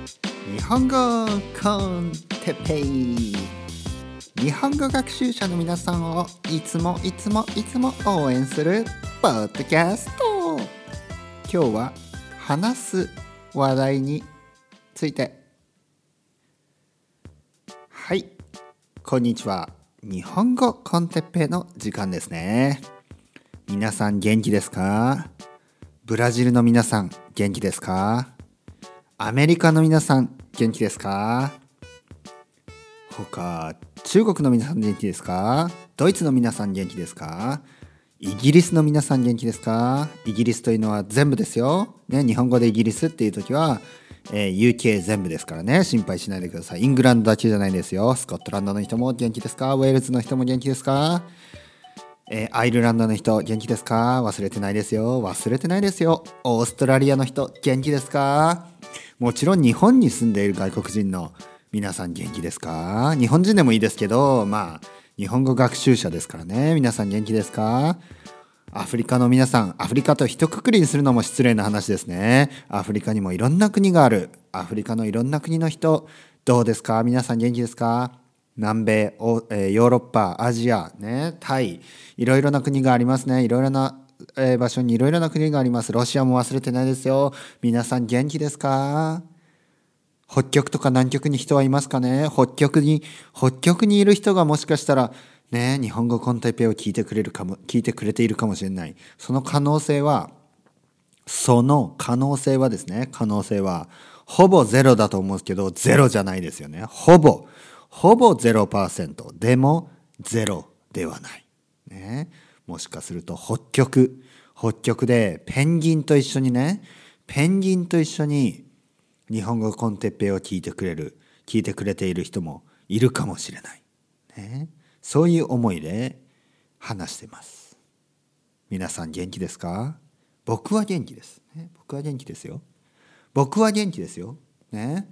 日本語コンテッペイ。日本語学習者の皆さんをいつもいつもいつも応援するポッドキャスト。今日は話す話題について。はいこんにちは。日本語コンテッペイの時間ですね。皆さん元気ですか？ブラジルの皆さん元気ですか？アメリカの皆さん元気ですか？他中国の皆さん元気ですか？ドイツの皆さん元気ですか？イギリスの皆さん元気ですか？イギリスというのは全部ですよ。ね、日本語でイギリスっていう時は、えー、UK 全部ですからね心配しないでください。イングランドだけじゃないですよ。スコットランドの人も元気ですか？ウェールズの人も元気ですか？えー、アイルランドの人元気ですか？忘れてないですよ。忘れてないですよ。オーストラリアの人元気ですか？もちろん日本に住んでいる外国人の皆さん元気ですか？日本人でもいいですけど、まあ、日本語学習者ですからね。皆さん元気ですか？アフリカの皆さん、アフリカと一括りにするのも失礼な話ですね。アフリカにもいろんな国がある。アフリカのいろんな国の人、どうですか？皆さん元気ですか？南米、ヨーロッパ、アジア、ね、タイ、いろいろな国がありますね。いろいろな、えー、場所にいろいろな国があります。ロシアも忘れてないですよ。皆さん元気ですか？北極とか南極に人はいますかね？北極に、北極にいる人がもしかしたら、ね、日本語コンテペを聞いてくれるかも、聞いてくれているかもしれない。その可能性は、その可能性はですね、可能性は、ほぼゼロだと思うんですけど、ゼロじゃないですよね。ほぼ。ほぼ0%でもゼロではない。ね、もしかすると北極北極でペンギンと一緒にねペンギンと一緒に日本語コンテッペを聞いてくれる聞いてくれている人もいるかもしれない、ね、そういう思いで話してます。皆さん元気ですか？僕は元気です、ね、僕は元気ですよ。僕は元気ですよ。ね。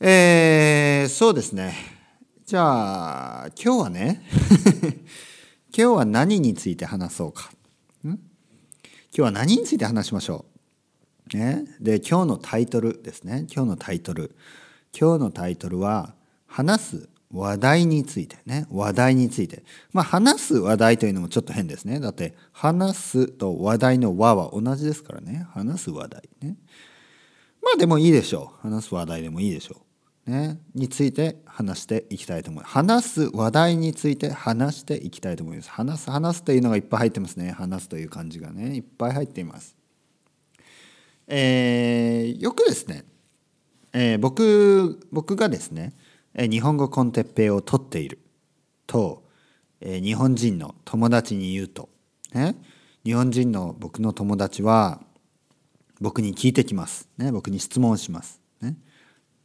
えー、そうですね。じゃあ、今日はね、今日は何について話そうか。今日は何について話しましょう？ね？で、今日のタイトルですね。今日のタイトル。今日のタイトルは、話す話題についてね。話題について。まあ、話す話題というのもちょっと変ですね。だって、話すと話題の和は同じですからね。話す話題ね。まあでもいいでしょう。話す話題でもいいでしょう。ね、について話していきたいと思います。話す話題について話していきたいと思います。話す、話すというのがいっぱい入ってますね。話すという漢字がね、いっぱい入っています。えー、よくですね、えー、僕、僕がですね、日本語コンテッペイを取っていると、えー、日本人の友達に言うと、ね、日本人の僕の友達は僕に聞いてきます。ね、僕に質問します。ね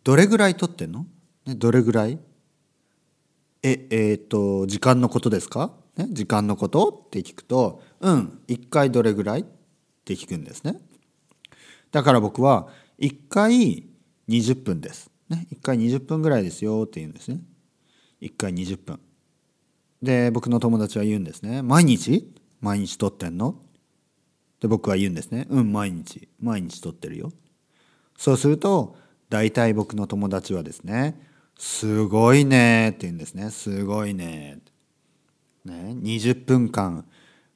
どれぐらい取ってんの、ね、どれぐらい？え、えっ、と、時間のことですか、ね、時間のことって聞くと、うん、1回どれぐらいって聞くんですね。だから僕は、1回20分です。ね、1回20分ぐらいですよって言うんですね。1回20分。で、僕の友達は言うんですね。毎日？毎日撮ってんの？で、僕は言うんですね。うん、毎日。毎日撮ってるよ。そうすると、大体僕の友達はですね、すごいねって言うんですね。すごいね。ね、20分間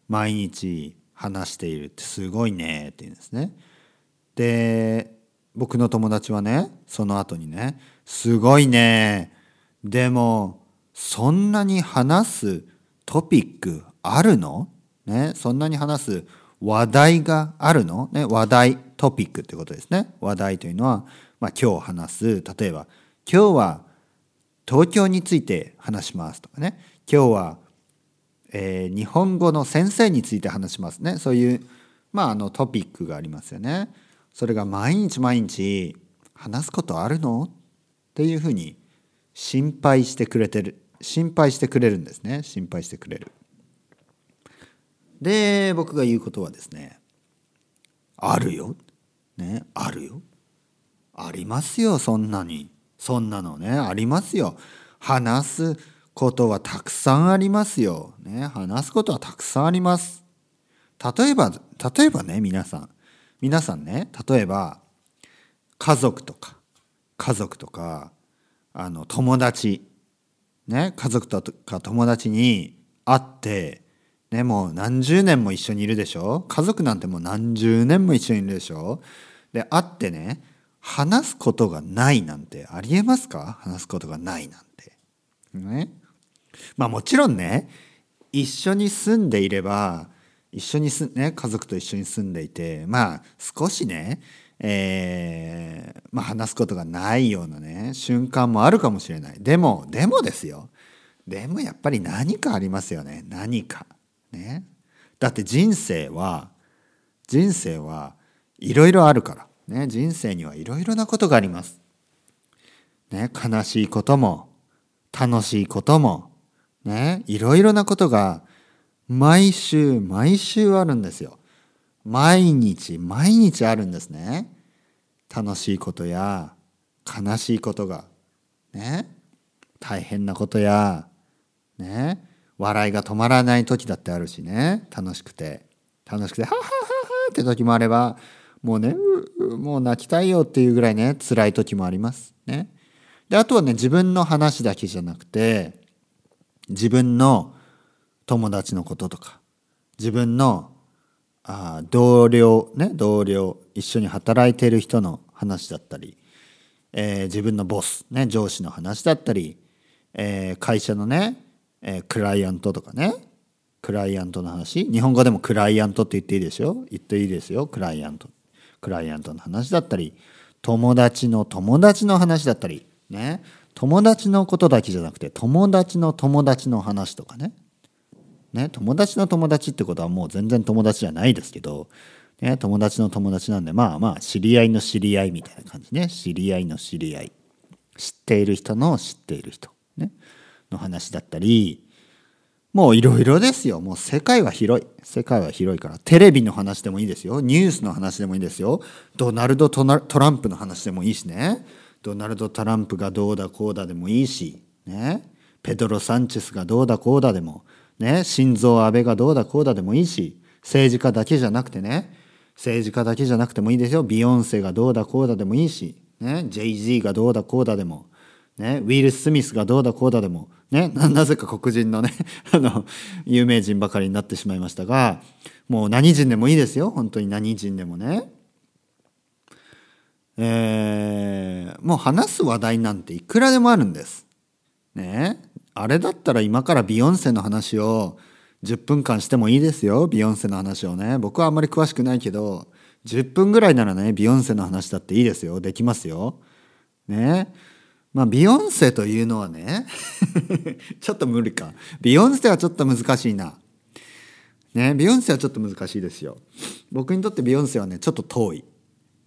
毎日話しているってすごいねって言うんですね。で、僕の友達はね、その後にね、すごいね。でも、そんなに話すトピックあるの？ね、そんなに話す話題があるの？ね、話題、トピックってことですね。話題というのは、まあ、今日話す例えば今日は東京について話しますとかね今日は、えー、日本語の先生について話しますねそういう、まあ、あのトピックがありますよね。それが毎日毎日話すことあるの？っていうふうに心配してくれてる心配してくれるんですね心配してくれる。で僕が言うことはですねあるよ。ねあるよ。ありますよそんなに。そんなのねありますよ。話すことはたくさんありますよ、ね、話すことはたくさんあります。例えば例えばね皆さん。皆さんね例えば家族とか家族とかあの友達。ね家族とか友達に会ってねもう何十年も一緒にいるでしょ？家族なんてもう何十年も一緒にいるでしょ？で会ってね話すことがないなんてありえますか？話すことがないなんて。ね？まあもちろんね一緒に住んでいれば一緒にす、ね、家族と一緒に住んでいてまあ少しね、えー、まあ、話すことがないようなね瞬間もあるかもしれない。でもでもですよ。でもやっぱり何かありますよね。何か。ね？だって人生は人生はいろいろあるから。ね人生にはいろいろなことがあります。ね悲しいことも楽しいこともねいろいろなことが毎週毎週あるんですよ。毎日毎日あるんですね。楽しいことや悲しいことがね大変なことやね笑いが止まらない時だってあるしね。楽しくて。楽しくてははははって時もあればもうねもう泣きたいよっていうぐらいね辛い時もあります。ね。であとはね自分の話だけじゃなくて自分の友達のこととか自分のあ同僚ね同僚一緒に働いている人の話だったり、えー、自分のボスね上司の話だったり、えー、会社のねえー、クライアントとかねクライアントの話。日本語でもクライアントって言っていいですよ言っていいですよクライアントクライアントの話だったり友達の友達の話だったりね。友達のことだけじゃなくて友達の友達の話とかね。ね。友達の友達ってことはもう全然友達じゃないですけど、ね、友達の友達なんでまあまあ知り合いの知り合いみたいな感じね。知り合いの知り合い。知っている人の知っている人。ね。の話だったりもういろいろですよ。もう世界は広い。世界は広いからテレビの話でもいいですよ。ニュースの話でもいいですよ。ドナルド・トランプの話でもいいしね。ドナルド・トランプがどうだこうだでもいいし。ね。ペドロ・サンチェスがどうだこうだでも。ね。心臓安倍がどうだこうだでもいいし。政治家だけじゃなくてね。政治家だけじゃなくてもいいですよ。ビヨンセがどうだこうだでもいいし。ね。JZ がどうだこうだでも。ね、ウィル・スミスがどうだこうだでも、ね、なぜか黒人のね あの有名人ばかりになってしまいましたがもう何人でもいいですよ本当に何人でもね。えー、もう話す話題なんていくらでもあるんです。ねあれだったら今からビヨンセの話を10分間してもいいですよビヨンセの話をね僕はあんまり詳しくないけど10分ぐらいならねビヨンセの話だっていいですよできますよ。ねまあ、ビヨンセというのはね ちょっと無理か。ビヨンセはちょっと難しいな。ね、ビヨンセはちょっと難しいですよ。僕にとってビヨンセはね、ちょっと遠い。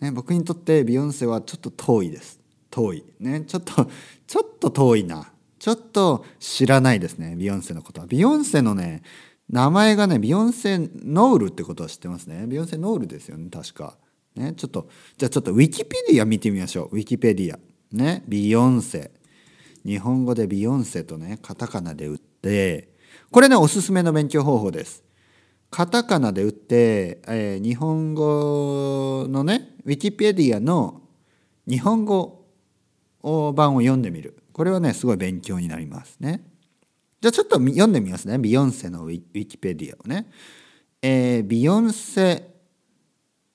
ね、僕にとってビヨンセはちょっと遠いです。遠い。ね、ちょっと、ちょっと遠いな。ちょっと知らないですね、ビヨンセのことは。ビヨンセのね、名前がね、ビヨンセノールってことは知ってますね。ビヨンセノールですよね、確か。ね、ちょっと、じゃあちょっとウィキペディア見てみましょう。ウィキペディア。ねビヨンセ日本語でビヨンセとねカタカナで打ってこれねおすすめの勉強方法です。カタカナで打って、えー、日本語のねウィキペディアの日本語版を読んでみる。これはねすごい勉強になりますね。じゃあちょっと読んでみますね。ビヨンセのウィキペディアをね、えー、ビヨンセ、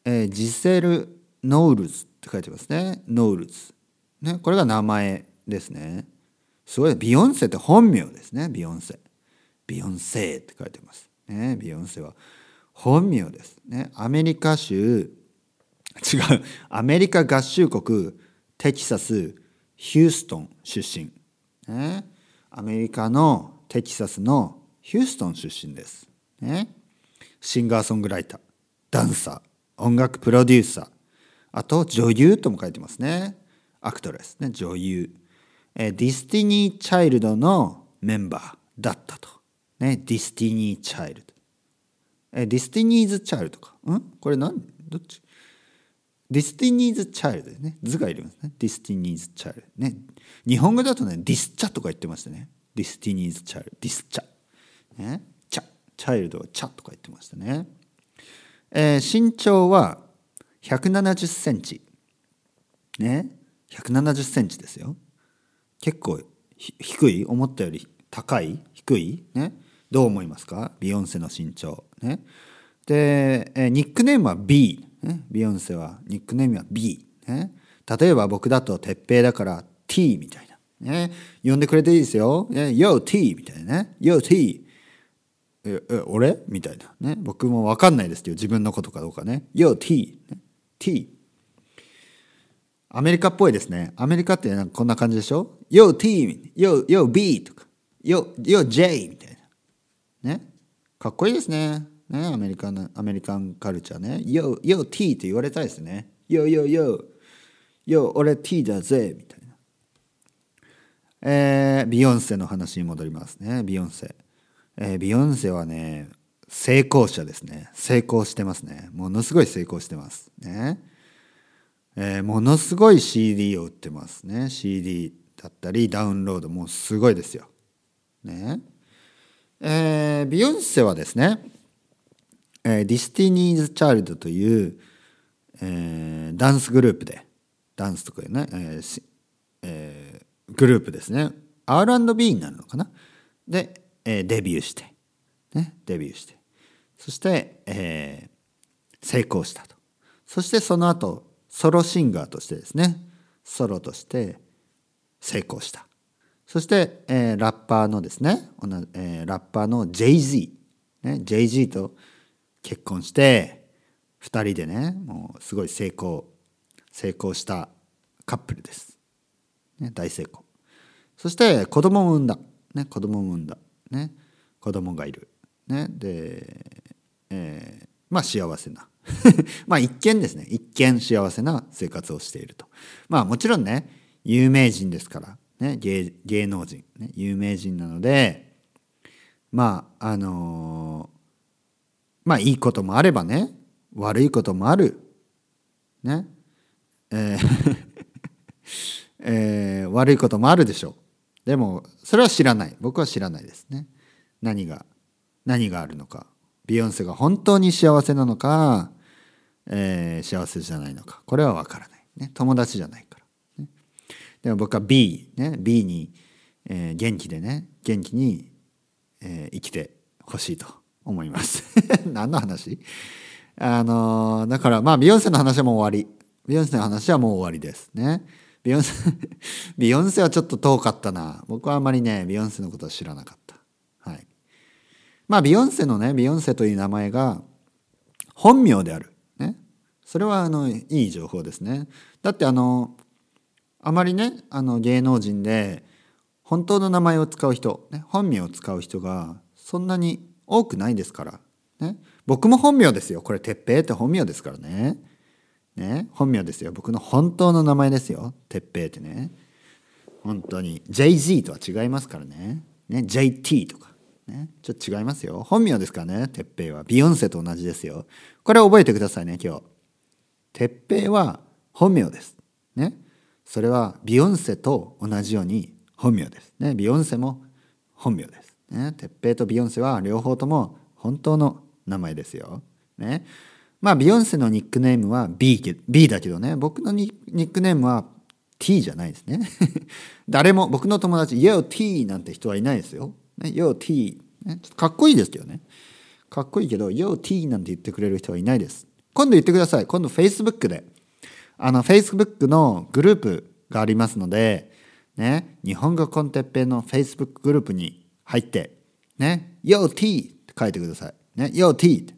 えー、ジセル・ノールズって書いてますね。ノールズね、これが名前ですね。すごい。ビヨンセって本名ですね。ビヨンセ。ビヨンセって書いてます。ね、ビヨンセは本名です。ね、アメリカ州、違う。アメリカ合衆国テキサスヒューストン出身。ね、アメリカのテキサスのヒューストン出身です。ね、シンガーソングライター、ダンサー、音楽プロデューサー、あと女優とも書いてますね。アクトレスね女優、えディスティニー・チャイルドのメンバーだったと、ね、ディスティニー・チャイルド、えディスティニーズ・チャイルドか。ん？これ何どっち？ディスティニーズ・チャイルドね。ズがいりますね。ディスティニーズ・チャイルドね。日本語だとねディスチャとか言ってましたね。ディスティニーズ・チャイルド。ディスチャ。ね？チャ。チャイルドはチャとか言ってましたね、えー、身長は170センチ。ね？170センチですよ。結構低い？思ったより高い？低い？ね？どう思いますか？ビヨンセの身長。ね？で、えニックネームは B、ね、ビヨンセはニックネームは B、ね、例えば僕だと鉄平だから T みたいな、ね、呼んでくれていいですよ、ね、Yo T みたいな。ね？Yo T ええ俺？みたいな。ね？僕も分かんないですけど自分のことかどうかね。Yo T、ね、T アメリカっぽいですね。アメリカってなんかこんな感じでしょ？Yo T Yo, Yo B とか。Yo, Yo J みたいな。ね？かっこいいですね。ね？アメリカのアメリカンカルチャーね。Yo, Yo T って言われたいですね。Yo Yo Yo Yo 俺 T だぜ。みたいな。えー、ビヨンセの話に戻りますね。ビヨンセ。えー、ビヨンセはね成功者ですね。成功してますね。ものすごい成功してます。ね？えー、ものすごい CD を売ってますね。CD だったりダウンロードもうすごいですよ。ね。えー、ビヨンセはですね、えー、ディスティニーズ・チャイルドという、えー、ダンスグループでダンスとかね、えーえー、グループですね。R&B になるのかな？でえー、デビューして、ね、デビューして。そして、えー、成功したと。そしてその後ソロシンガーとしてですねソロとして成功した。そして、えー、ラッパーのですね、えー、ラッパーの JZ、ね、JZ と結婚して2人でねもうすごい成功成功したカップルです、ね、大成功。そして子供も産んだ、ね、子供も産んだ。ね、子供がいる、ね、で、えー、まあ幸せな まあ一見ですね。一見幸せな生活をしていると。まあもちろんね有名人ですから、ね、芸芸能人、ね、有名人なのでまああのー、まあいいこともあればね悪いこともあるねえー えー、悪いこともあるでしょう。でもそれは知らない。僕は知らないですね。何が何があるのか。ビヨンセが本当に幸せなのか、えー、幸せじゃないのか。これは分からない、ね、友達じゃないから、ね、でも僕は B ね。B に、えー、元気でね。元気に、えー、生きてほしいと思います。何の話？あのー、だからまあビヨンセの話はもう終わり。ビヨンセの話はもう終わりです。ね。ビヨンセビヨンセはちょっと遠かったな。僕はあまりね、ビヨンセのことは知らなかった。はい。まあ、ビヨンセのね、ビヨンセという名前が本名である。それは、あの、いい情報ですね。だって、あの、あまりね、あの、芸能人で、本当の名前を使う人、ね、本名を使う人がそんなに多くないですから。ね。僕も本名ですよ。これ、てっぺいって本名ですからね。ね、本名ですよ。僕の本当の名前ですよ。哲平ってね。本当に。JZ とは違いますからね。ね。JT とか。ね。ちょっと違いますよ。本名ですからね。哲平は。ビヨンセと同じですよ。これ覚えてくださいね今日。哲平は本名です。ね。それはビヨンセと同じように本名です。ね。ビヨンセも本名です。ね。哲平とビヨンセは両方とも本当の名前ですよ。ね。まあビヨンセのニックネームは B, B だけどね。僕のニックネームは T じゃないですね。誰も僕の友達 Yo T なんて人はいないですよ、ね、Yo T、ね、かっこいいですけどね。かっこいいけど Yo T なんて言ってくれる人はいないです。今度言ってください。今度 Facebook で。あの Facebook のグループがありますのでね。日本語コンテッペの Facebook グループに入ってね。Yo T って書いてください。ね。Yo T って。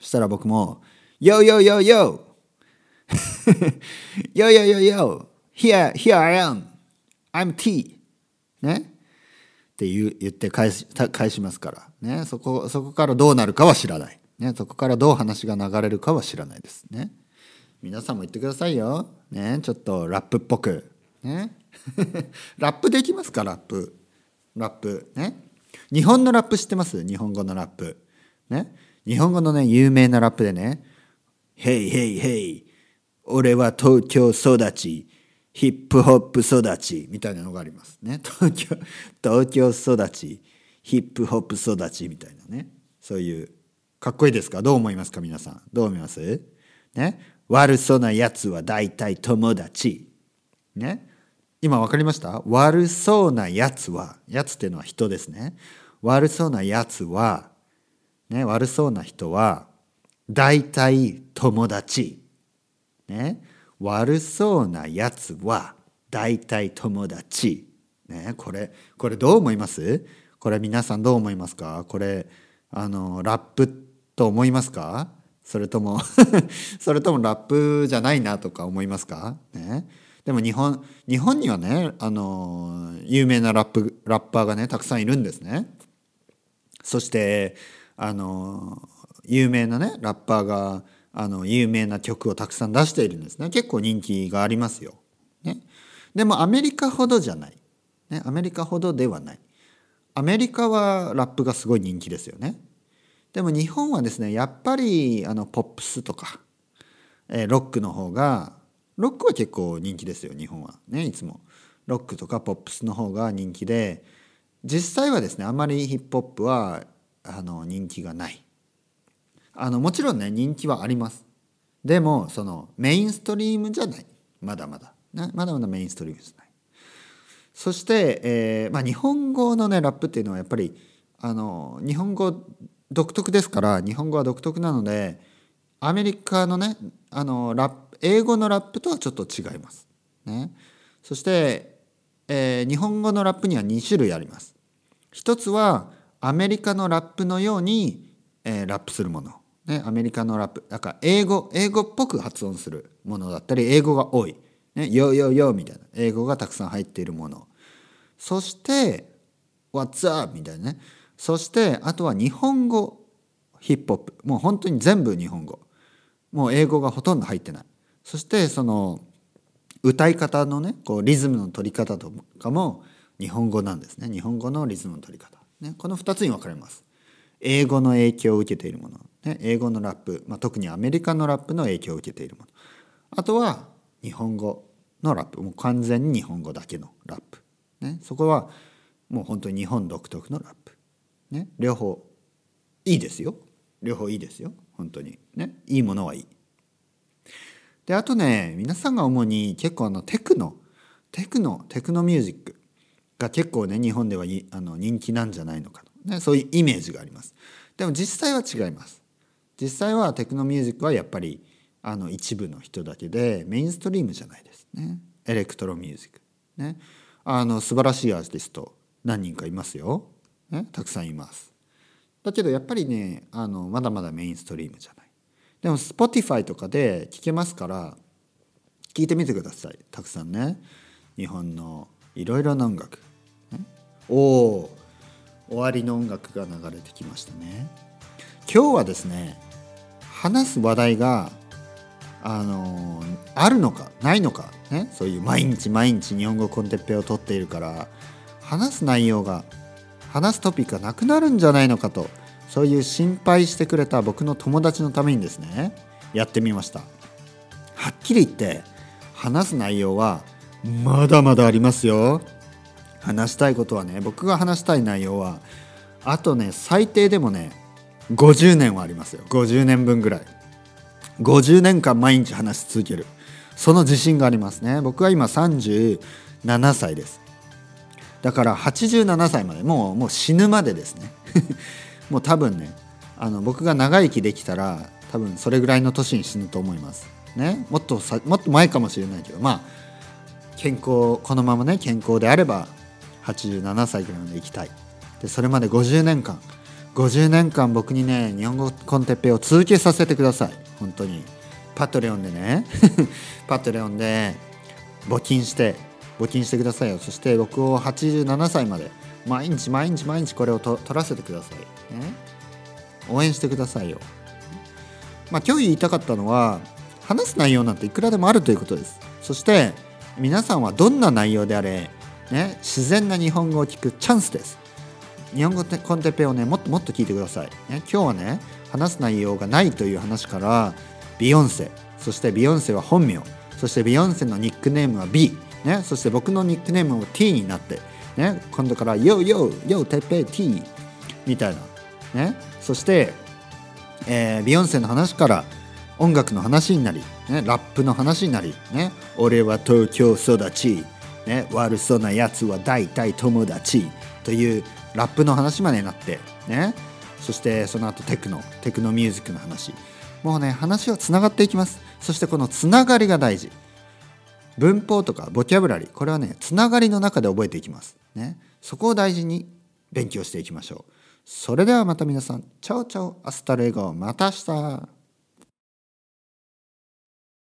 そしたら僕も、Yo, yo, yo, yo! yo, yo, yo, yo! Here, here I am! I'm T! ね。って言言って返し返しますから、ね、そこそこからどうなるかは知らない、ね、そこからどう話が流れるかは知らないですね。皆さんも言ってくださいよ、ね、ちょっとラップっぽく、ね、ラップできますかラップ？ラップ。ね。日本のラップ知ってます？日本語のラップ。ね。日本語のね、有名なラップでね、ヘイヘイヘイ、俺は東京育ち、ヒップホップ育ち、みたいなのがあります。ね。東京、東京育ち、ヒップホップ育ち、みたいなね。そういう、かっこいいですか？どう思いますか？皆さん。どう思います？ね？悪そうなやつは大体友達。ね？今分かりました？悪そうなやつは、やつっていうのは人ですね。悪そうなやつは、ね、悪そうな人は、大体友達。ね？悪そうなやつは、大体友達。ね？これ、これどう思います？これ皆さんどう思いますか？これ、あの、ラップと思いますか？それとも それともラップじゃないなとか思いますか？ね。でも日本日本にはねあの有名なラップラッパーがねたくさんいるんですね。そしてあの有名なねラッパーがあの有名な曲をたくさん出しているんですね結構人気がありますよ。ね、でもアメリカほどじゃない、ね、アメリカほどではない。アメリカはラップがすごい人気ですよね。でも日本はですねやっぱりあのポップスとか、えー、ロックの方がロックは結構人気ですよ日本は。ねいつも。ロックとかポップスの方が人気で実際はですねあまりヒップホップはあの人気がない。あのもちろんね人気はあります。でもそのメインストリームじゃない。まだまだ、ね、まだまだメインストリームじゃない。そして、えーまあ、日本語のねラップっていうのはやっぱりあの日本語独特ですから日本語は独特なのでアメリカのねあのラップ英語のラップとはちょっと違います。ね、そして、えー、日本語のラップには2種類あります。一つはアメリカのラップのように、えー、ラップするもの。ね、アメリカのラップだから英語英語っぽく発音するものだったり英語が多い「ね、ヨーヨーヨー」みたいな英語がたくさん入っているものそして「What's up?」みたいなねそしてあとは日本語ヒップホップ。もう本当に全部日本語。もう英語がほとんど入ってない。そしてその歌い方のねこうリズムの取り方とかも日本語なんですね。日本語のリズムの取り方、ね、この2つに分かれます。英語の影響を受けているもの、ね、英語のラップ、まあ、特にアメリカのラップの影響を受けているもの。あとは日本語のラップ。もう完全に日本語だけのラップ、ね、そこはもう本当に日本独特のラップ。ね、両方いいですよ。両方いいですよ。本当に。ねいいものはいい。であとね皆さんが主に結構あのテクノテクノテクノミュージックが結構ね日本ではあの人気なんじゃないのかと、ね、そういうイメージがあります。でも実際は違います。実際はテクノミュージックはやっぱりあの一部の人だけでメインストリームじゃないです。ねエレクトロミュージック。ねあの素晴らしいアーティスト何人かいますよ。ね、たくさんいます。だけどやっぱりねあのまだまだメインストリームじゃない。でも Spotify とかで聴けますから聞いてみてください。たくさんね。日本のいろいろな音楽、ね、おお終わりの音楽が流れてきましたね。今日はですね話す話題があのあるのかないのか。ね。そういう毎日毎日日本語コンテッペを取っているから話す内容が話すトピックがなくなるんじゃないのかとそういう心配してくれた僕の友達のためにですねやってみました。はっきり言って話す内容はまだまだありますよ。話したいことはね僕が話したい内容はあとね最低でもね50年はありますよ。50年分ぐらい。50年間毎日話し続ける。その自信がありますね。僕は今37歳です。だから87歳までもうもう死ぬまでですね。もう多分ねあの僕が長生きできたら多分それぐらいの年に死ぬと思います。ね。もっとさもっと前かもしれないけどまあ健康このままね健康であれば87歳ぐらいまで生きたい。でそれまで50年間50年間僕にね日本語コンテッペを続けさせてください。本当に。パトレオンでね。パトレオンで募金して募金してくださいよ。そして僕を87歳まで。毎日毎日毎日これをと取らせてください、ね、応援してくださいよ。まあ今日言いたかったのは話す内容なんていくらでもあるということです。そして皆さんはどんな内容であれ、ね、自然な日本語を聞くチャンスです。日本語コンテペをねもっともっと聞いてください、ね、今日はね話す内容がないという話からビヨンセそしてビヨンセは本名。そしてビヨンセのニックネームは B ね、そして僕のニックネームも T になって、ね、今度から「ヨーヨーヨーてっぺい T」みたいな、ね、そして、えー、ビヨンセの話から、音楽の話になり、ね、ラップの話になり、ね、俺は東京育ち、ね、悪そうなやつは大体友達というラップの話までになって、ね、そしてその後テクノテクノミュージックの話。もうね話はつながっていきます。そしてこのつながりが大事。文法とかボキャブラリーこれはねつながりの中で覚えていきます。ね。そこを大事に勉強していきましょう。それではまた皆さん chao chao hasta luego また明日。